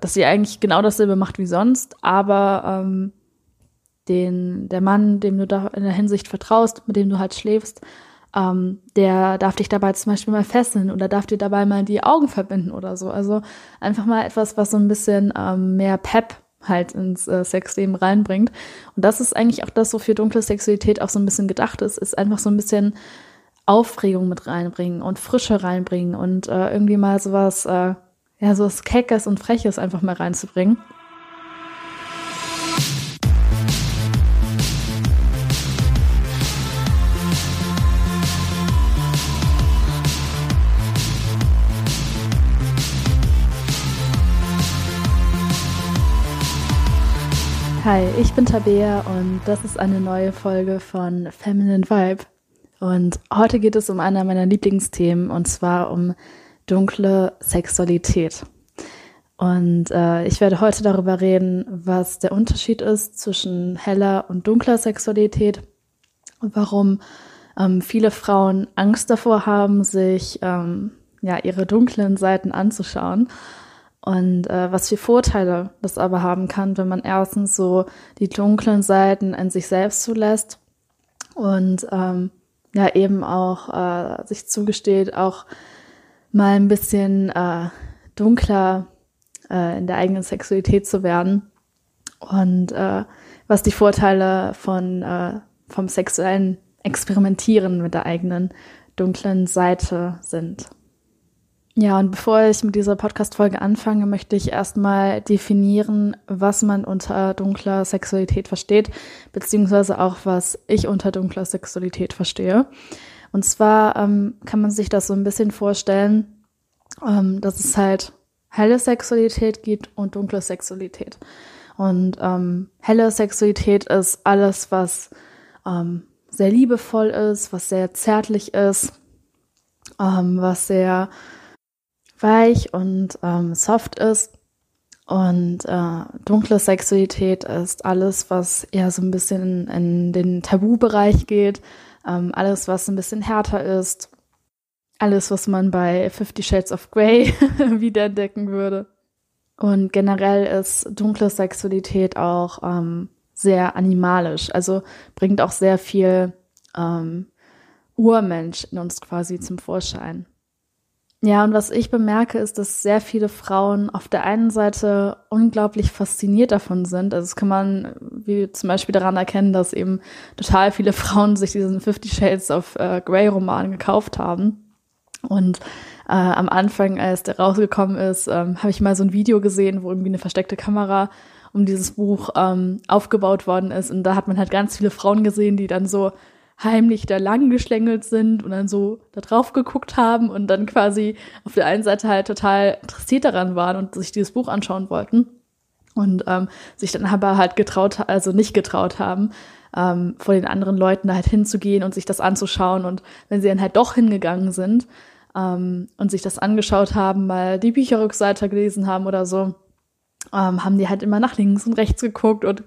dass sie eigentlich genau dasselbe macht wie sonst, aber ähm, den, der Mann, dem du da in der Hinsicht vertraust, mit dem du halt schläfst, ähm, der darf dich dabei zum Beispiel mal fesseln oder darf dir dabei mal die Augen verbinden oder so. Also einfach mal etwas, was so ein bisschen ähm, mehr Pep halt ins äh, Sexleben reinbringt. Und das ist eigentlich auch das, wofür dunkle Sexualität auch so ein bisschen gedacht ist, ist einfach so ein bisschen Aufregung mit reinbringen und Frische reinbringen und äh, irgendwie mal sowas, äh, ja, sowas Keckes und Freches einfach mal reinzubringen. Hi, ich bin Tabea und das ist eine neue Folge von Feminine Vibe. Und heute geht es um einer meiner Lieblingsthemen und zwar um dunkle Sexualität. Und äh, ich werde heute darüber reden, was der Unterschied ist zwischen heller und dunkler Sexualität warum ähm, viele Frauen Angst davor haben, sich ähm, ja ihre dunklen Seiten anzuschauen und äh, was für Vorteile das aber haben kann, wenn man erstens so die dunklen Seiten in sich selbst zulässt und ähm, ja eben auch äh, sich zugesteht, auch mal ein bisschen äh, dunkler äh, in der eigenen Sexualität zu werden und äh, was die Vorteile von äh, vom sexuellen Experimentieren mit der eigenen dunklen Seite sind. Ja, und bevor ich mit dieser Podcast-Folge anfange, möchte ich erstmal definieren, was man unter dunkler Sexualität versteht, beziehungsweise auch, was ich unter dunkler Sexualität verstehe. Und zwar ähm, kann man sich das so ein bisschen vorstellen, ähm, dass es halt helle Sexualität gibt und dunkle Sexualität. Und ähm, helle Sexualität ist alles, was ähm, sehr liebevoll ist, was sehr zärtlich ist, ähm, was sehr weich und ähm, soft ist. Und äh, dunkle Sexualität ist alles, was eher so ein bisschen in den Tabubereich geht, ähm, alles, was ein bisschen härter ist, alles, was man bei Fifty Shades of Grey wiederentdecken würde. Und generell ist dunkle Sexualität auch ähm, sehr animalisch, also bringt auch sehr viel ähm, Urmensch in uns quasi zum Vorschein. Ja, und was ich bemerke, ist, dass sehr viele Frauen auf der einen Seite unglaublich fasziniert davon sind. Also das kann man wie zum Beispiel daran erkennen, dass eben total viele Frauen sich diesen Fifty Shades of äh, Grey Roman gekauft haben. Und äh, am Anfang, als der rausgekommen ist, ähm, habe ich mal so ein Video gesehen, wo irgendwie eine versteckte Kamera um dieses Buch ähm, aufgebaut worden ist. Und da hat man halt ganz viele Frauen gesehen, die dann so heimlich da lang geschlängelt sind und dann so da drauf geguckt haben und dann quasi auf der einen Seite halt total interessiert daran waren und sich dieses Buch anschauen wollten und ähm, sich dann aber halt getraut, also nicht getraut haben, ähm, vor den anderen Leuten da halt hinzugehen und sich das anzuschauen und wenn sie dann halt doch hingegangen sind ähm, und sich das angeschaut haben, mal die Bücherrückseite gelesen haben oder so, ähm, haben die halt immer nach links und rechts geguckt und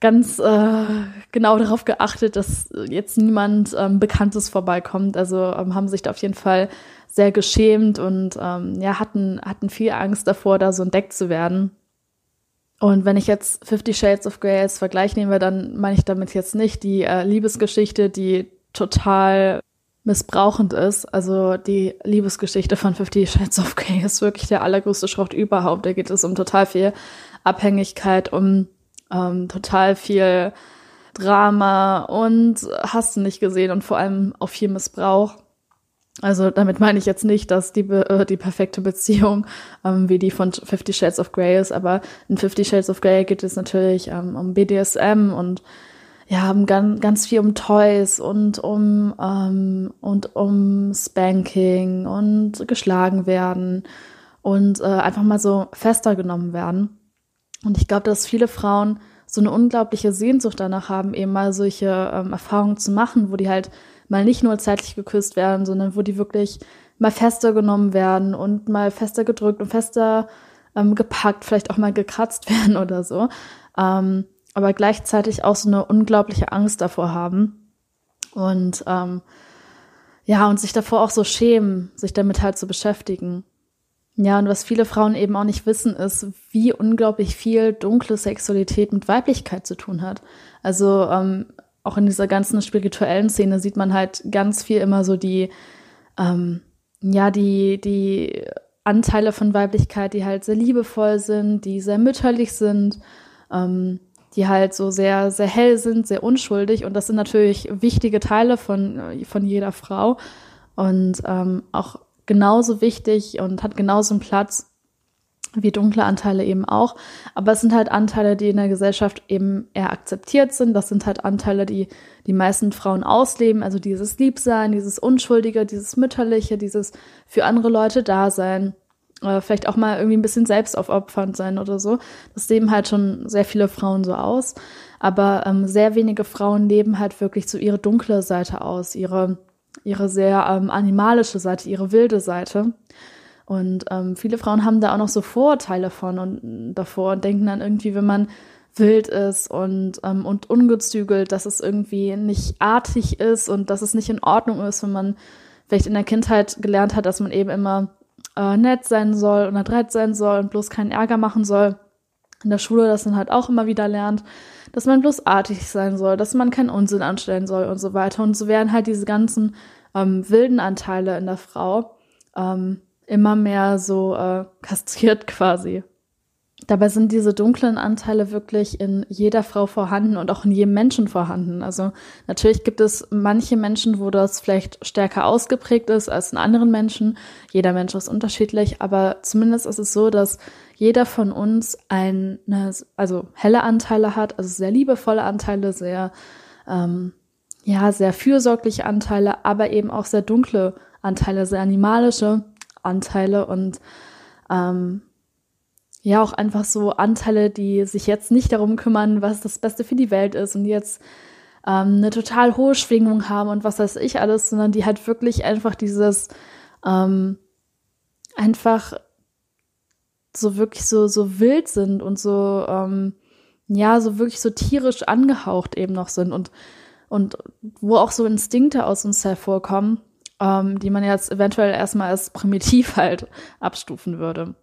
ganz äh, genau darauf geachtet, dass jetzt niemand ähm, Bekanntes vorbeikommt. Also ähm, haben sich da auf jeden Fall sehr geschämt und ähm, ja, hatten, hatten viel Angst davor, da so entdeckt zu werden. Und wenn ich jetzt Fifty Shades of Grey als Vergleich nehme, dann meine ich damit jetzt nicht die äh, Liebesgeschichte, die total missbrauchend ist. Also die Liebesgeschichte von Fifty Shades of Grey ist wirklich der allergrößte Schrott überhaupt. Da geht es um total viel Abhängigkeit, um ähm, total viel Drama und hast du nicht gesehen und vor allem auch viel Missbrauch. Also damit meine ich jetzt nicht, dass die, äh, die perfekte Beziehung ähm, wie die von Fifty Shades of Grey ist, aber in Fifty Shades of Grey geht es natürlich ähm, um BDSM und ja, haben ganz, ganz viel um Toys und um ähm, und um Spanking und geschlagen werden und äh, einfach mal so fester genommen werden. Und ich glaube, dass viele Frauen so eine unglaubliche Sehnsucht danach haben, eben mal solche ähm, Erfahrungen zu machen, wo die halt mal nicht nur zeitlich geküsst werden, sondern wo die wirklich mal fester genommen werden und mal fester gedrückt und fester ähm, gepackt, vielleicht auch mal gekratzt werden oder so. Ähm, aber gleichzeitig auch so eine unglaubliche Angst davor haben. Und ähm, ja, und sich davor auch so schämen, sich damit halt zu beschäftigen. Ja, und was viele Frauen eben auch nicht wissen, ist, wie unglaublich viel dunkle Sexualität mit Weiblichkeit zu tun hat. Also ähm, auch in dieser ganzen spirituellen Szene sieht man halt ganz viel immer so die, ähm, ja, die, die Anteile von Weiblichkeit, die halt sehr liebevoll sind, die sehr mütterlich sind, ähm, die halt so sehr, sehr hell sind, sehr unschuldig. Und das sind natürlich wichtige Teile von, von jeder Frau. Und ähm, auch genauso wichtig und hat genauso einen Platz wie dunkle Anteile eben auch. Aber es sind halt Anteile, die in der Gesellschaft eben eher akzeptiert sind. Das sind halt Anteile, die die meisten Frauen ausleben. Also dieses Liebsein, dieses Unschuldige, dieses Mütterliche, dieses für andere Leute da sein. Äh, vielleicht auch mal irgendwie ein bisschen selbstaufopfernd sein oder so. Das leben halt schon sehr viele Frauen so aus. Aber ähm, sehr wenige Frauen leben halt wirklich so ihre dunkle Seite aus, ihre, ihre sehr ähm, animalische Seite, ihre wilde Seite. Und ähm, viele Frauen haben da auch noch so Vorurteile von und davor und denken dann irgendwie, wenn man wild ist und, ähm, und ungezügelt, dass es irgendwie nicht artig ist und dass es nicht in Ordnung ist, wenn man vielleicht in der Kindheit gelernt hat, dass man eben immer äh, nett sein soll und adrett sein soll und bloß keinen Ärger machen soll. In der Schule das dann halt auch immer wieder lernt, dass man bloß artig sein soll, dass man keinen Unsinn anstellen soll und so weiter. Und so werden halt diese ganzen ähm, wilden Anteile in der Frau ähm, immer mehr so äh, kastriert quasi. Dabei sind diese dunklen Anteile wirklich in jeder Frau vorhanden und auch in jedem Menschen vorhanden. Also natürlich gibt es manche Menschen, wo das vielleicht stärker ausgeprägt ist als in anderen Menschen. Jeder Mensch ist unterschiedlich, aber zumindest ist es so, dass jeder von uns eine, also helle Anteile hat, also sehr liebevolle Anteile, sehr ähm, ja sehr fürsorgliche Anteile, aber eben auch sehr dunkle Anteile, sehr animalische Anteile und ähm, ja auch einfach so Anteile, die sich jetzt nicht darum kümmern, was das Beste für die Welt ist und jetzt ähm, eine total hohe Schwingung haben und was weiß ich alles, sondern die halt wirklich einfach dieses ähm, einfach so wirklich so so wild sind und so ähm, ja so wirklich so tierisch angehaucht eben noch sind und und wo auch so Instinkte aus uns hervorkommen, ähm, die man jetzt eventuell erstmal als primitiv halt abstufen würde.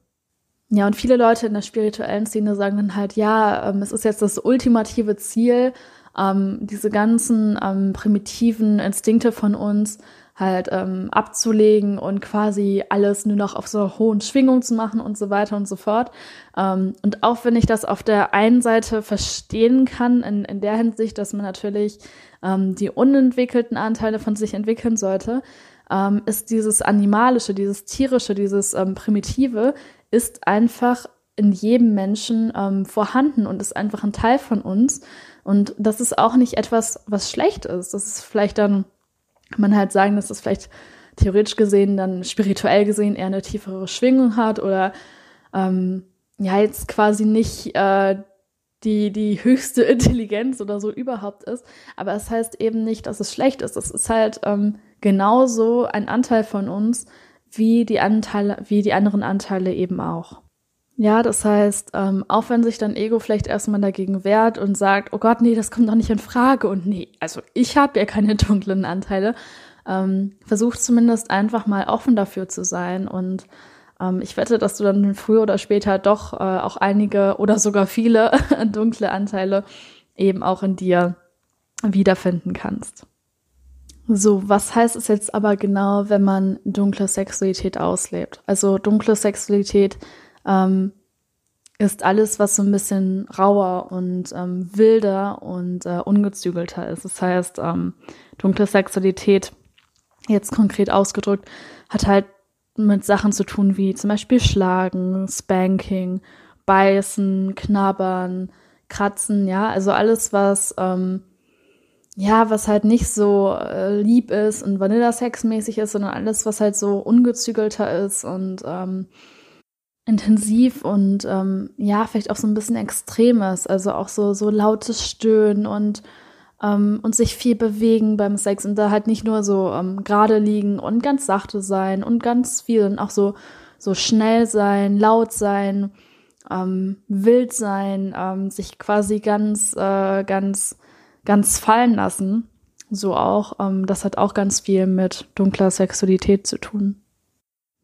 Ja, und viele Leute in der spirituellen Szene sagen dann halt, ja, ähm, es ist jetzt das ultimative Ziel, ähm, diese ganzen ähm, primitiven Instinkte von uns halt ähm, abzulegen und quasi alles nur noch auf so einer hohen Schwingung zu machen und so weiter und so fort. Ähm, und auch wenn ich das auf der einen Seite verstehen kann, in, in der Hinsicht, dass man natürlich ähm, die unentwickelten Anteile von sich entwickeln sollte, ähm, ist dieses Animalische, dieses Tierische, dieses ähm, Primitive ist einfach in jedem Menschen ähm, vorhanden und ist einfach ein Teil von uns. Und das ist auch nicht etwas, was schlecht ist. Das ist vielleicht dann, kann man halt sagen, dass das vielleicht theoretisch gesehen dann spirituell gesehen eher eine tiefere Schwingung hat oder ähm, ja jetzt quasi nicht äh, die, die höchste Intelligenz oder so überhaupt ist. Aber es heißt eben nicht, dass es schlecht ist. Es ist halt ähm, genauso ein Anteil von uns, wie die Anteile, wie die anderen Anteile eben auch. Ja, das heißt, ähm, auch wenn sich dein Ego vielleicht erstmal dagegen wehrt und sagt, oh Gott, nee, das kommt doch nicht in Frage und nee, also ich habe ja keine dunklen Anteile, ähm, versuch zumindest einfach mal offen dafür zu sein und ähm, ich wette, dass du dann früher oder später doch äh, auch einige oder sogar viele dunkle Anteile eben auch in dir wiederfinden kannst. So, was heißt es jetzt aber genau, wenn man dunkle Sexualität auslebt? Also dunkle Sexualität ähm, ist alles, was so ein bisschen rauer und ähm, wilder und äh, ungezügelter ist. Das heißt, ähm, dunkle Sexualität, jetzt konkret ausgedrückt, hat halt mit Sachen zu tun wie zum Beispiel Schlagen, Spanking, Beißen, Knabbern, Kratzen, ja, also alles, was ähm, ja, was halt nicht so äh, lieb ist und Vanilla-Sex-mäßig ist, sondern alles, was halt so ungezügelter ist und ähm, intensiv und ähm, ja, vielleicht auch so ein bisschen extremes, also auch so, so lautes Stöhnen und, ähm, und sich viel bewegen beim Sex und da halt nicht nur so ähm, gerade liegen und ganz sachte sein und ganz viel und auch so, so schnell sein, laut sein, ähm, wild sein, ähm, sich quasi ganz, äh, ganz ganz fallen lassen. So auch. Ähm, das hat auch ganz viel mit dunkler Sexualität zu tun.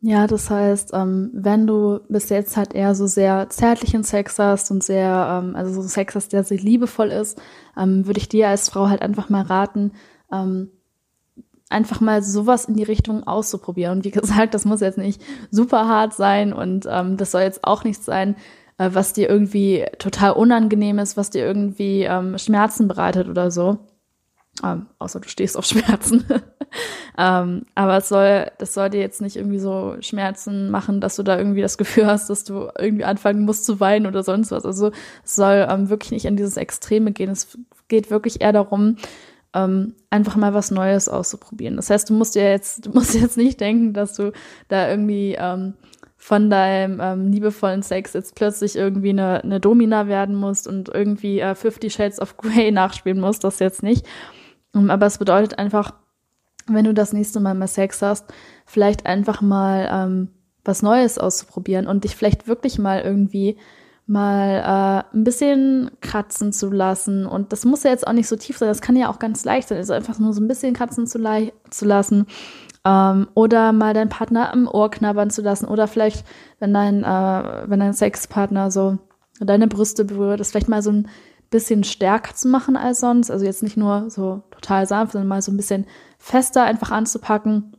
Ja, das heißt, ähm, wenn du bis jetzt halt eher so sehr zärtlichen Sex hast und sehr, ähm, also so Sex hast, der sehr liebevoll ist, ähm, würde ich dir als Frau halt einfach mal raten, ähm, einfach mal sowas in die Richtung auszuprobieren. Und wie gesagt, das muss jetzt nicht super hart sein und ähm, das soll jetzt auch nicht sein, äh, was dir irgendwie total unangenehm ist, was dir irgendwie ähm, Schmerzen bereitet oder so. Ähm, außer du stehst auf Schmerzen. ähm, aber es soll, das soll dir jetzt nicht irgendwie so Schmerzen machen, dass du da irgendwie das Gefühl hast, dass du irgendwie anfangen musst zu weinen oder sonst was. Also es soll ähm, wirklich nicht in dieses Extreme gehen. Es geht wirklich eher darum, ähm, einfach mal was Neues auszuprobieren. Das heißt, du musst dir jetzt, du musst jetzt nicht denken, dass du da irgendwie ähm, von deinem ähm, liebevollen Sex jetzt plötzlich irgendwie eine, eine Domina werden musst und irgendwie äh, Fifty Shades of Grey nachspielen musst, das jetzt nicht. Um, ähm, aber es bedeutet einfach, wenn du das nächste Mal mal Sex hast, vielleicht einfach mal ähm, was Neues auszuprobieren und dich vielleicht wirklich mal irgendwie mal äh, ein bisschen kratzen zu lassen. Und das muss ja jetzt auch nicht so tief sein, das kann ja auch ganz leicht sein. Also einfach nur so ein bisschen kratzen zu, zu lassen. Ähm, oder mal deinen Partner am Ohr knabbern zu lassen. Oder vielleicht, wenn dein, äh, wenn dein Sexpartner so deine Brüste berührt, das vielleicht mal so ein bisschen stärker zu machen als sonst. Also jetzt nicht nur so total sanft, sondern mal so ein bisschen fester einfach anzupacken.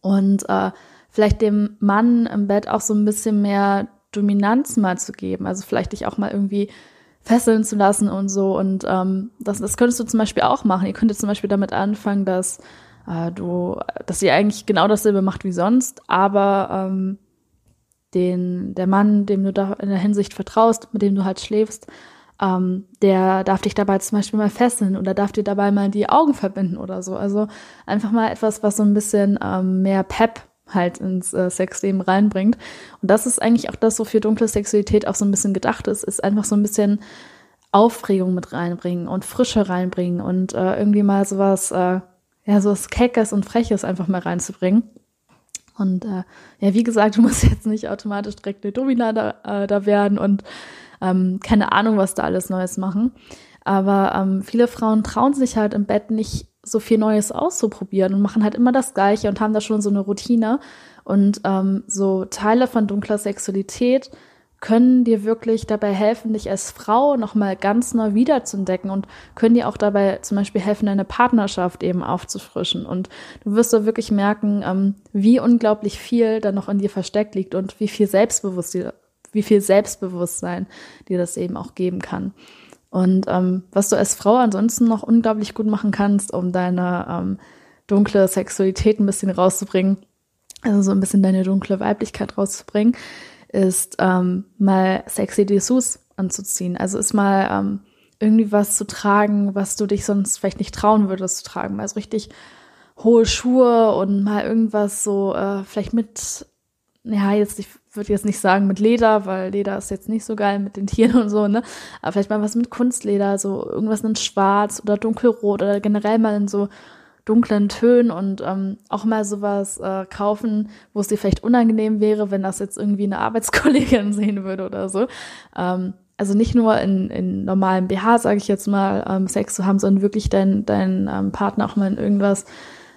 Und äh, vielleicht dem Mann im Bett auch so ein bisschen mehr Dominanz mal zu geben. Also vielleicht dich auch mal irgendwie fesseln zu lassen und so. Und ähm, das, das könntest du zum Beispiel auch machen. Ihr könntet zum Beispiel damit anfangen, dass äh, du, dass ihr eigentlich genau dasselbe macht wie sonst, aber ähm, den, der Mann, dem du da in der Hinsicht vertraust, mit dem du halt schläfst, ähm, der darf dich dabei zum Beispiel mal fesseln oder darf dir dabei mal die Augen verbinden oder so. Also einfach mal etwas, was so ein bisschen ähm, mehr Pep halt ins äh, Sexleben reinbringt. Und das ist eigentlich auch das, wofür dunkle Sexualität auch so ein bisschen gedacht ist, ist einfach so ein bisschen Aufregung mit reinbringen und Frische reinbringen und äh, irgendwie mal sowas, äh, ja, sowas Keckes und Freches einfach mal reinzubringen. Und äh, ja, wie gesagt, du musst jetzt nicht automatisch direkt eine Domina da, äh, da werden und ähm, keine Ahnung, was da alles Neues machen. Aber ähm, viele Frauen trauen sich halt im Bett nicht so viel Neues auszuprobieren und machen halt immer das Gleiche und haben da schon so eine Routine. Und ähm, so Teile von dunkler Sexualität können dir wirklich dabei helfen, dich als Frau nochmal ganz neu wiederzuentdecken und können dir auch dabei zum Beispiel helfen, deine Partnerschaft eben aufzufrischen. Und du wirst da wirklich merken, ähm, wie unglaublich viel da noch in dir versteckt liegt und wie viel Selbstbewusstsein, wie viel Selbstbewusstsein dir das eben auch geben kann. Und ähm, was du als Frau ansonsten noch unglaublich gut machen kannst, um deine ähm, dunkle Sexualität ein bisschen rauszubringen, also so ein bisschen deine dunkle Weiblichkeit rauszubringen, ist ähm, mal sexy Dessous anzuziehen. Also ist mal ähm, irgendwie was zu tragen, was du dich sonst vielleicht nicht trauen würdest zu tragen. Mal so richtig hohe Schuhe und mal irgendwas so äh, vielleicht mit, ja, jetzt nicht würde jetzt nicht sagen mit Leder, weil Leder ist jetzt nicht so geil mit den Tieren und so, ne? Aber vielleicht mal was mit Kunstleder, so irgendwas in Schwarz oder dunkelrot oder generell mal in so dunklen Tönen und ähm, auch mal sowas äh, kaufen, wo es dir vielleicht unangenehm wäre, wenn das jetzt irgendwie eine Arbeitskollegin sehen würde oder so. Ähm, also nicht nur in, in normalen BH, sage ich jetzt mal, ähm, Sex zu haben, sondern wirklich deinen dein, ähm, Partner auch mal in irgendwas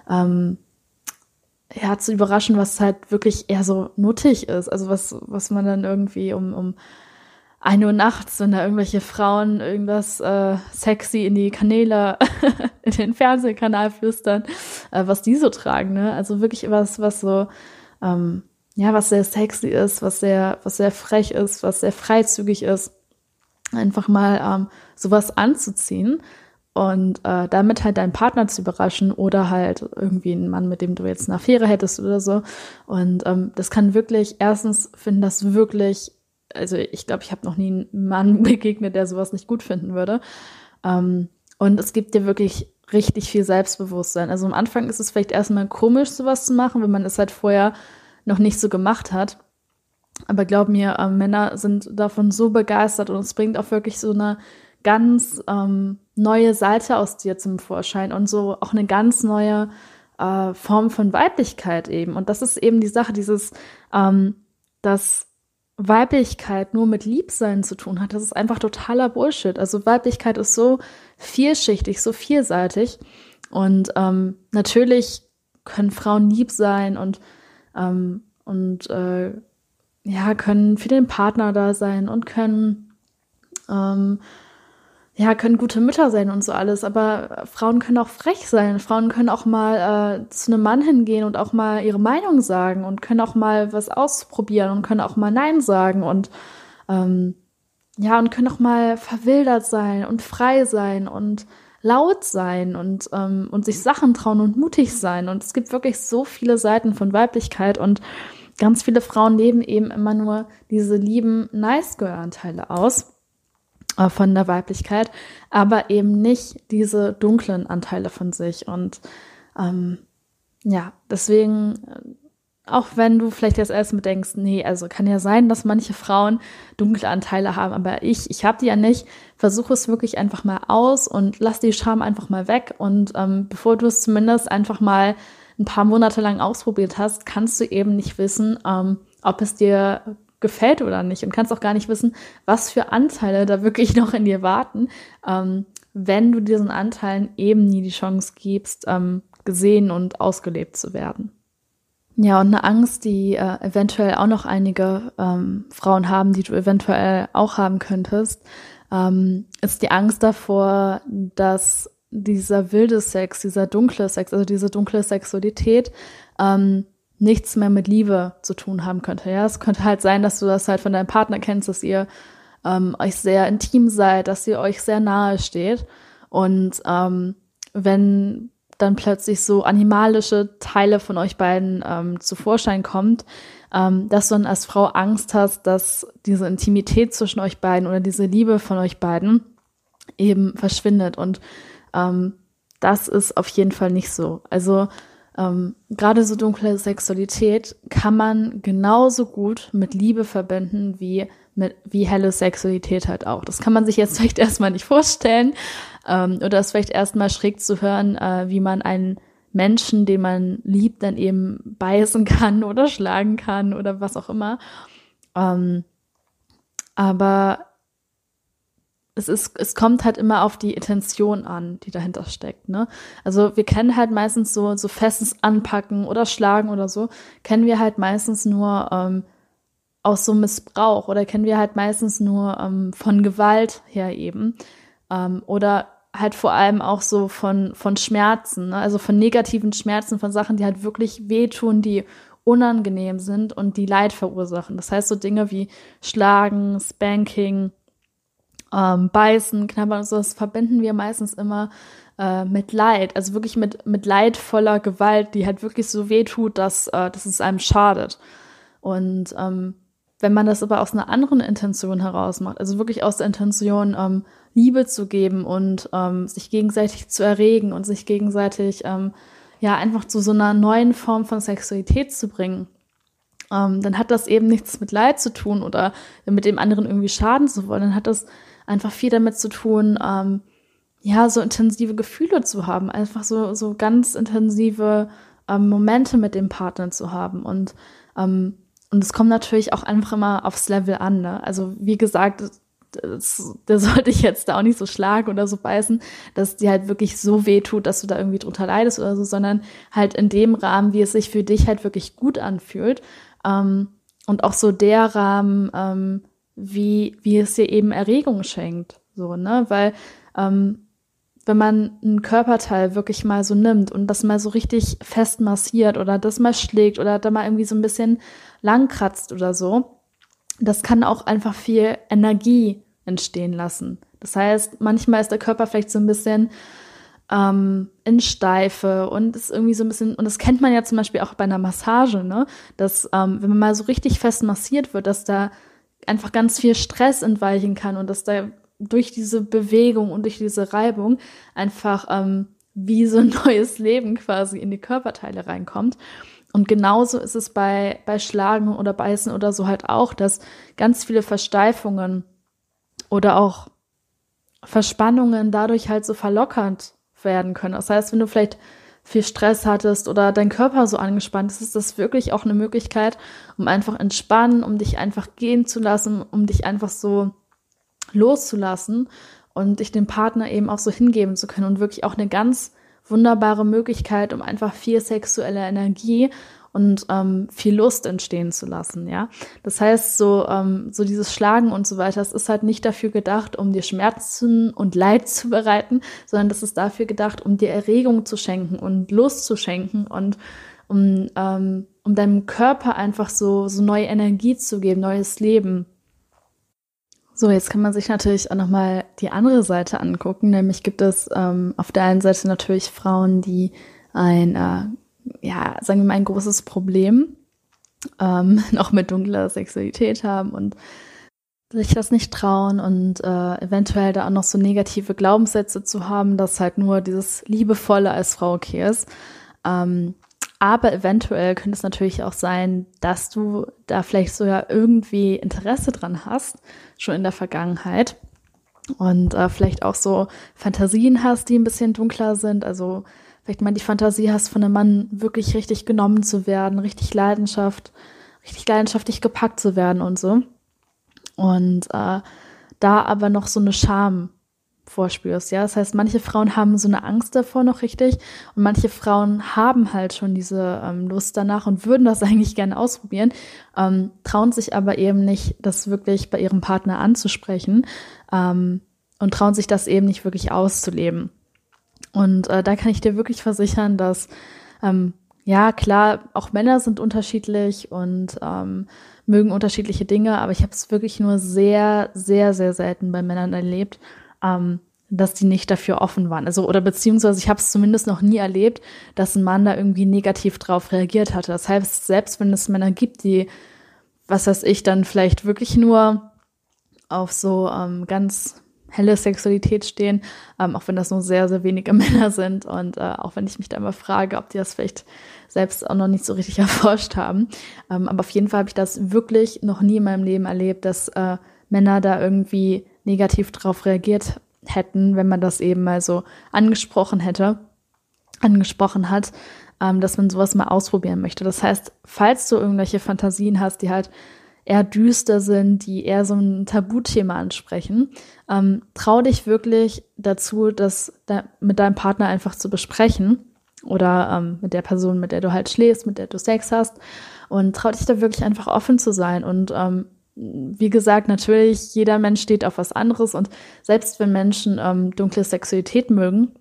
ähm, ja, zu überraschen, was halt wirklich eher so nuttig ist. Also was, was man dann irgendwie um, um ein Uhr nachts, wenn da irgendwelche Frauen irgendwas äh, sexy in die Kanäle, in den Fernsehkanal flüstern, äh, was die so tragen, ne? Also wirklich was, was so, ähm, ja, was sehr sexy ist, was sehr, was sehr frech ist, was sehr freizügig ist. Einfach mal ähm, sowas anzuziehen und äh, damit halt deinen Partner zu überraschen oder halt irgendwie einen Mann, mit dem du jetzt eine Affäre hättest oder so. Und ähm, das kann wirklich, erstens finden das wirklich, also ich glaube, ich habe noch nie einen Mann begegnet, der sowas nicht gut finden würde. Ähm, und es gibt dir wirklich richtig viel Selbstbewusstsein. Also am Anfang ist es vielleicht erstmal komisch, sowas zu machen, wenn man es halt vorher noch nicht so gemacht hat. Aber glaub mir, äh, Männer sind davon so begeistert und es bringt auch wirklich so eine ganz ähm, neue Seite aus dir zum Vorschein und so auch eine ganz neue äh, Form von Weiblichkeit eben. Und das ist eben die Sache, dieses, ähm, dass Weiblichkeit nur mit Liebsein zu tun hat. Das ist einfach totaler Bullshit. Also Weiblichkeit ist so vielschichtig, so vielseitig. Und ähm, natürlich können Frauen lieb sein und ähm, und äh, ja, können für den Partner da sein und können ähm, ja, können gute Mütter sein und so alles, aber Frauen können auch frech sein. Frauen können auch mal äh, zu einem Mann hingehen und auch mal ihre Meinung sagen und können auch mal was ausprobieren und können auch mal Nein sagen und ähm, ja, und können auch mal verwildert sein und frei sein und laut sein und, ähm, und sich Sachen trauen und mutig sein. Und es gibt wirklich so viele Seiten von Weiblichkeit und ganz viele Frauen leben eben immer nur diese lieben Nice Girl-Anteile aus äh, von der Weiblichkeit, aber eben nicht diese dunklen Anteile von sich. Und ähm, ja, deswegen, äh, auch wenn du vielleicht jetzt erstmal denkst, nee, also kann ja sein, dass manche Frauen dunkle Anteile haben, aber ich, ich habe die ja nicht, versuche es wirklich einfach mal aus und lass die Scham einfach mal weg. Und ähm, bevor du es zumindest einfach mal ein paar Monate lang ausprobiert hast, kannst du eben nicht wissen, ähm, ob es dir gefällt oder nicht und kannst auch gar nicht wissen, was für Anteile da wirklich noch in dir warten, ähm, wenn du diesen Anteilen eben nie die Chance gibst, ähm, gesehen und ausgelebt zu werden. Ja, und eine Angst, die äh, eventuell auch noch einige ähm, Frauen haben, die du eventuell auch haben könntest, ähm, ist die Angst davor, dass dieser wilde Sex, dieser dunkle Sex, also diese dunkle Sexualität, ähm, nichts mehr mit Liebe zu tun haben könnte. Ja, es könnte halt sein, dass du das halt von deinem Partner kennst, dass ihr ähm, euch sehr intim seid, dass ihr euch sehr nahe steht. Und ähm, wenn dann plötzlich so animalische Teile von euch beiden ähm, zu Vorschein kommt, ähm, dass du dann als Frau Angst hast, dass diese Intimität zwischen euch beiden oder diese Liebe von euch beiden eben verschwindet. Und ähm, das ist auf jeden Fall nicht so. Also ähm, Gerade so dunkle Sexualität kann man genauso gut mit Liebe verbinden wie mit wie helle Sexualität halt auch. Das kann man sich jetzt vielleicht erstmal nicht vorstellen ähm, oder ist vielleicht erstmal schräg zu hören, äh, wie man einen Menschen, den man liebt, dann eben beißen kann oder schlagen kann oder was auch immer. Ähm, aber es ist, es kommt halt immer auf die Intention an, die dahinter steckt, ne? Also wir kennen halt meistens so, so festes Anpacken oder Schlagen oder so, kennen wir halt meistens nur ähm, aus so Missbrauch oder kennen wir halt meistens nur ähm, von Gewalt her eben. Ähm, oder halt vor allem auch so von, von Schmerzen, ne? also von negativen Schmerzen, von Sachen, die halt wirklich wehtun, die unangenehm sind und die Leid verursachen. Das heißt so Dinge wie Schlagen, Spanking, ähm, Beißen, Knabbern und so, das verbinden wir meistens immer äh, mit Leid, also wirklich mit, mit leidvoller Gewalt, die halt wirklich so weh tut, dass, äh, dass es einem schadet. Und ähm, wenn man das aber aus einer anderen Intention heraus macht, also wirklich aus der Intention, ähm, Liebe zu geben und ähm, sich gegenseitig zu erregen und sich gegenseitig ähm, ja einfach zu so einer neuen Form von Sexualität zu bringen, ähm, dann hat das eben nichts mit Leid zu tun oder mit dem anderen irgendwie schaden zu wollen. Dann hat das einfach viel damit zu tun, ähm, ja, so intensive Gefühle zu haben, einfach so, so ganz intensive ähm, Momente mit dem Partner zu haben. Und, ähm, und es kommt natürlich auch einfach immer aufs Level an. Ne? Also wie gesagt, da sollte ich jetzt da auch nicht so schlagen oder so beißen, dass dir halt wirklich so weh tut, dass du da irgendwie drunter leidest oder so, sondern halt in dem Rahmen, wie es sich für dich halt wirklich gut anfühlt. Ähm, und auch so der Rahmen, ähm, wie, wie es dir eben Erregung schenkt. So, ne? Weil ähm, wenn man ein Körperteil wirklich mal so nimmt und das mal so richtig fest massiert oder das mal schlägt oder da mal irgendwie so ein bisschen lang kratzt oder so, das kann auch einfach viel Energie entstehen lassen. Das heißt, manchmal ist der Körper vielleicht so ein bisschen ähm, in Steife und ist irgendwie so ein bisschen, und das kennt man ja zum Beispiel auch bei einer Massage, ne? Dass, ähm, wenn man mal so richtig fest massiert wird, dass da einfach ganz viel Stress entweichen kann und dass da durch diese Bewegung und durch diese Reibung einfach ähm, wie so ein neues Leben quasi in die Körperteile reinkommt. Und genauso ist es bei, bei Schlagen oder Beißen oder so halt auch, dass ganz viele Versteifungen oder auch Verspannungen dadurch halt so verlockert werden können. Das heißt, wenn du vielleicht viel Stress hattest oder dein Körper so angespannt ist, ist das wirklich auch eine Möglichkeit, um einfach entspannen, um dich einfach gehen zu lassen, um dich einfach so loszulassen und dich dem Partner eben auch so hingeben zu können. Und wirklich auch eine ganz wunderbare Möglichkeit, um einfach viel sexuelle Energie und ähm, viel Lust entstehen zu lassen, ja. Das heißt, so, ähm, so dieses Schlagen und so weiter, das ist halt nicht dafür gedacht, um dir Schmerzen und Leid zu bereiten, sondern das ist dafür gedacht, um dir Erregung zu schenken und Lust zu schenken und um, ähm, um deinem Körper einfach so, so neue Energie zu geben, neues Leben. So, jetzt kann man sich natürlich auch nochmal die andere Seite angucken. Nämlich gibt es ähm, auf der einen Seite natürlich Frauen, die ein, äh, ja, sagen wir mal, ein großes Problem ähm, noch mit dunkler Sexualität haben und sich das nicht trauen und äh, eventuell da auch noch so negative Glaubenssätze zu haben, dass halt nur dieses Liebevolle als Frau okay ist. Ähm, aber eventuell könnte es natürlich auch sein, dass du da vielleicht sogar irgendwie Interesse dran hast, schon in der Vergangenheit. Und äh, vielleicht auch so Fantasien hast, die ein bisschen dunkler sind. Also vielleicht mal die Fantasie hast, von einem Mann wirklich richtig genommen zu werden, richtig Leidenschaft, richtig leidenschaftlich gepackt zu werden und so. Und äh, da aber noch so eine Scham vorspürst. Ja, das heißt, manche Frauen haben so eine Angst davor noch richtig und manche Frauen haben halt schon diese ähm, Lust danach und würden das eigentlich gerne ausprobieren, ähm, trauen sich aber eben nicht, das wirklich bei ihrem Partner anzusprechen ähm, und trauen sich das eben nicht wirklich auszuleben. Und äh, da kann ich dir wirklich versichern, dass ähm, ja klar, auch Männer sind unterschiedlich und ähm, mögen unterschiedliche Dinge, aber ich habe es wirklich nur sehr, sehr, sehr selten bei Männern erlebt ähm, dass die nicht dafür offen waren. Also oder beziehungsweise ich habe es zumindest noch nie erlebt, dass ein Mann da irgendwie negativ drauf reagiert hatte. Das heißt, selbst wenn es Männer gibt, die, was weiß ich, dann vielleicht wirklich nur auf so ähm, ganz helle Sexualität stehen, ähm, auch wenn das nur sehr, sehr wenige Männer sind und äh, auch wenn ich mich da immer frage, ob die das vielleicht selbst auch noch nicht so richtig erforscht haben. Ähm, aber auf jeden Fall habe ich das wirklich noch nie in meinem Leben erlebt, dass äh, Männer da irgendwie negativ darauf reagiert hätten, wenn man das eben mal so angesprochen hätte, angesprochen hat, ähm, dass man sowas mal ausprobieren möchte. Das heißt, falls du irgendwelche Fantasien hast, die halt eher düster sind, die eher so ein Tabuthema ansprechen, ähm, trau dich wirklich dazu, das da mit deinem Partner einfach zu besprechen oder ähm, mit der Person, mit der du halt schläfst, mit der du Sex hast. Und trau dich da wirklich einfach offen zu sein. Und ähm, wie gesagt, natürlich, jeder Mensch steht auf was anderes. Und selbst wenn Menschen ähm, dunkle Sexualität mögen,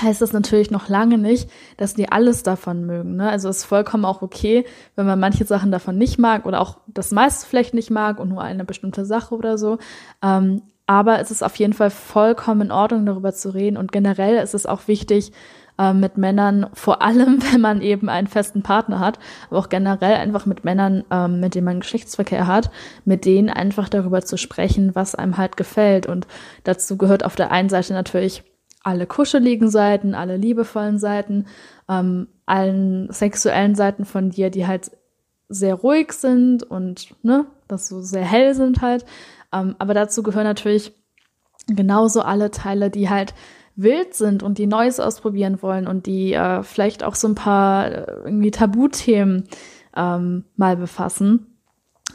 heißt das natürlich noch lange nicht, dass die alles davon mögen. Ne? Also ist vollkommen auch okay, wenn man manche Sachen davon nicht mag oder auch das meiste vielleicht nicht mag und nur eine bestimmte Sache oder so. Ähm, aber es ist auf jeden Fall vollkommen in Ordnung, darüber zu reden. Und generell ist es auch wichtig, äh, mit Männern, vor allem wenn man eben einen festen Partner hat, aber auch generell einfach mit Männern, ähm, mit denen man Geschlechtsverkehr hat, mit denen einfach darüber zu sprechen, was einem halt gefällt. Und dazu gehört auf der einen Seite natürlich alle kuscheligen Seiten, alle liebevollen Seiten, ähm, allen sexuellen Seiten von dir, die halt sehr ruhig sind und ne, dass so sehr hell sind halt. Ähm, aber dazu gehören natürlich genauso alle Teile, die halt wild sind und die Neues ausprobieren wollen und die äh, vielleicht auch so ein paar äh, irgendwie Tabuthemen ähm, mal befassen.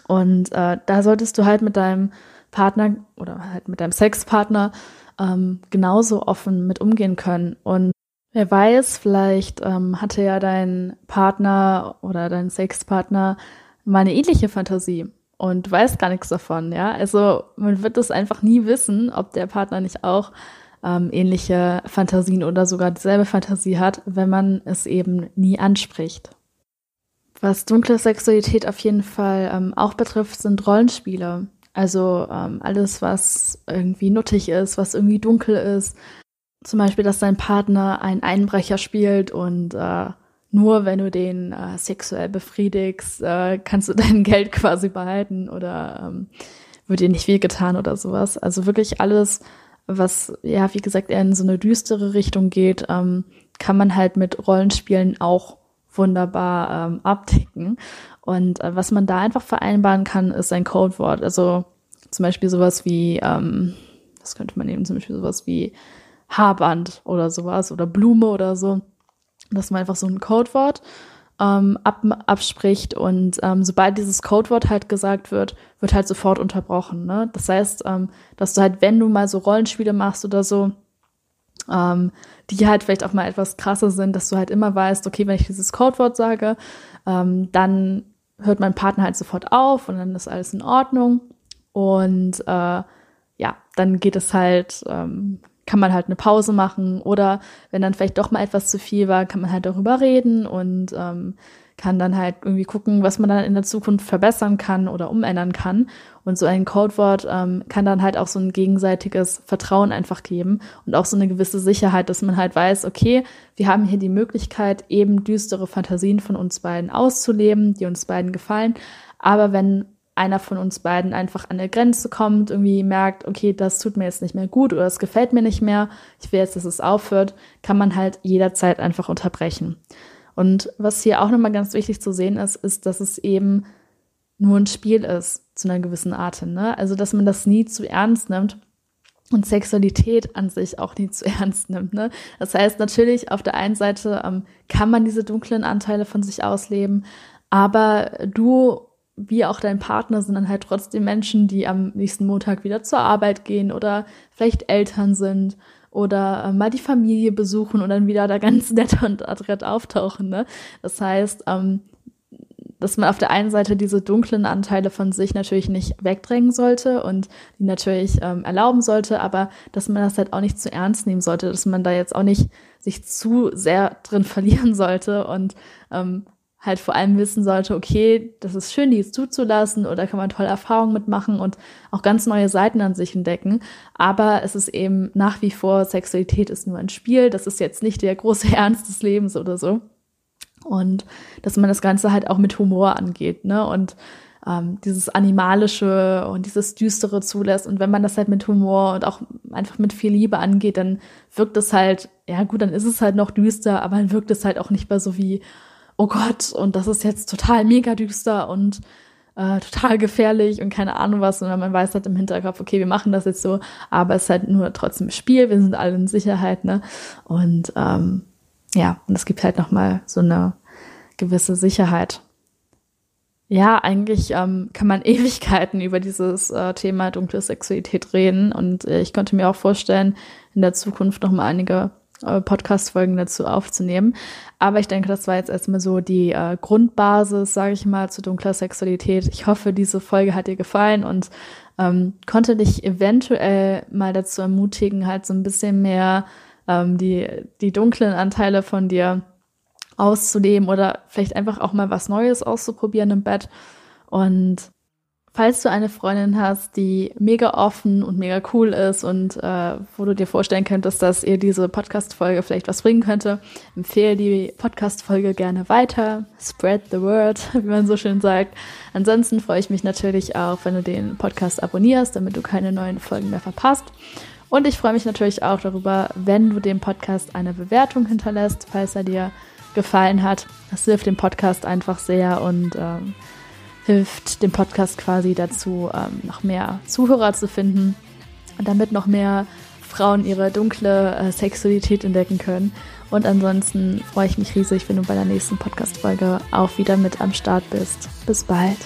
Und äh, da solltest du halt mit deinem Partner oder halt mit deinem Sexpartner ähm, genauso offen mit umgehen können. Und wer weiß, vielleicht ähm, hatte ja dein Partner oder dein Sexpartner mal eine ähnliche Fantasie und weiß gar nichts davon, ja. Also man wird es einfach nie wissen, ob der Partner nicht auch ähm, ähnliche Fantasien oder sogar dieselbe Fantasie hat, wenn man es eben nie anspricht. Was dunkle Sexualität auf jeden Fall ähm, auch betrifft, sind Rollenspiele. Also ähm, alles, was irgendwie nuttig ist, was irgendwie dunkel ist. Zum Beispiel, dass dein Partner einen Einbrecher spielt und äh, nur wenn du den äh, sexuell befriedigst, äh, kannst du dein Geld quasi behalten oder ähm, wird dir nicht wehgetan oder sowas. Also wirklich alles, was ja, wie gesagt, eher in so eine düstere Richtung geht, ähm, kann man halt mit Rollenspielen auch wunderbar ähm, abdecken. Und äh, was man da einfach vereinbaren kann, ist ein Codewort. Also zum Beispiel sowas wie, ähm, das könnte man eben zum Beispiel sowas wie Haarband oder sowas oder Blume oder so. Dass man einfach so ein Codewort ähm, ab, abspricht und ähm, sobald dieses Codewort halt gesagt wird, wird halt sofort unterbrochen. Ne? Das heißt, ähm, dass du halt, wenn du mal so Rollenspiele machst oder so, ähm, die halt vielleicht auch mal etwas krasser sind, dass du halt immer weißt, okay, wenn ich dieses Codewort sage, ähm, dann hört mein Partner halt sofort auf und dann ist alles in Ordnung. Und äh, ja, dann geht es halt, ähm, kann man halt eine Pause machen oder wenn dann vielleicht doch mal etwas zu viel war, kann man halt darüber reden und ähm, kann dann halt irgendwie gucken, was man dann in der Zukunft verbessern kann oder umändern kann. Und so ein Codewort ähm, kann dann halt auch so ein gegenseitiges Vertrauen einfach geben und auch so eine gewisse Sicherheit, dass man halt weiß, okay, wir haben hier die Möglichkeit, eben düstere Fantasien von uns beiden auszuleben, die uns beiden gefallen. Aber wenn einer von uns beiden einfach an der Grenze kommt, irgendwie merkt, okay, das tut mir jetzt nicht mehr gut oder es gefällt mir nicht mehr, ich will jetzt, dass es aufhört, kann man halt jederzeit einfach unterbrechen. Und was hier auch nochmal ganz wichtig zu sehen ist, ist, dass es eben nur ein Spiel ist, zu einer gewissen Art hin. Ne? Also, dass man das nie zu ernst nimmt und Sexualität an sich auch nie zu ernst nimmt. Ne? Das heißt, natürlich, auf der einen Seite ähm, kann man diese dunklen Anteile von sich ausleben, aber du wie auch dein Partner sind dann halt trotzdem Menschen, die am nächsten Montag wieder zur Arbeit gehen oder vielleicht Eltern sind oder äh, mal die Familie besuchen und dann wieder da ganz nett und adrett auftauchen. Ne? Das heißt, ähm, dass man auf der einen Seite diese dunklen Anteile von sich natürlich nicht wegdrängen sollte und die natürlich ähm, erlauben sollte, aber dass man das halt auch nicht zu ernst nehmen sollte, dass man da jetzt auch nicht sich zu sehr drin verlieren sollte und ähm, halt vor allem wissen sollte, okay, das ist schön, dies zuzulassen oder kann man tolle Erfahrungen mitmachen und auch ganz neue Seiten an sich entdecken. Aber es ist eben nach wie vor, Sexualität ist nur ein Spiel, das ist jetzt nicht der große Ernst des Lebens oder so. Und dass man das Ganze halt auch mit Humor angeht, ne? Und ähm, dieses Animalische und dieses Düstere zulässt. Und wenn man das halt mit Humor und auch einfach mit viel Liebe angeht, dann wirkt es halt, ja gut, dann ist es halt noch düster, aber dann wirkt es halt auch nicht mehr so wie, oh Gott, und das ist jetzt total mega düster und äh, total gefährlich und keine Ahnung was, sondern man weiß halt im Hinterkopf, okay, wir machen das jetzt so, aber es ist halt nur trotzdem Spiel, wir sind alle in Sicherheit, ne? Und ähm, ja, und es gibt halt nochmal so eine gewisse Sicherheit. Ja, eigentlich ähm, kann man Ewigkeiten über dieses äh, Thema dunkle Sexualität reden und äh, ich konnte mir auch vorstellen, in der Zukunft noch mal einige äh, Podcast-Folgen dazu aufzunehmen. Aber ich denke, das war jetzt erstmal so die äh, Grundbasis, sage ich mal, zu dunkler Sexualität. Ich hoffe, diese Folge hat dir gefallen und ähm, konnte dich eventuell mal dazu ermutigen, halt so ein bisschen mehr ähm, die, die dunklen Anteile von dir auszuleben oder vielleicht einfach auch mal was Neues auszuprobieren im Bett. Und Falls du eine Freundin hast, die mega offen und mega cool ist und äh, wo du dir vorstellen könntest, dass ihr diese Podcast-Folge vielleicht was bringen könnte, empfehle die Podcast-Folge gerne weiter. Spread the word, wie man so schön sagt. Ansonsten freue ich mich natürlich auch, wenn du den Podcast abonnierst, damit du keine neuen Folgen mehr verpasst. Und ich freue mich natürlich auch darüber, wenn du dem Podcast eine Bewertung hinterlässt, falls er dir gefallen hat. Das hilft dem Podcast einfach sehr und ähm, hilft dem Podcast quasi dazu, ähm, noch mehr Zuhörer zu finden damit noch mehr Frauen ihre dunkle äh, Sexualität entdecken können. Und ansonsten freue ich mich riesig, wenn du bei der nächsten Podcast-Folge auch wieder mit am Start bist. Bis bald.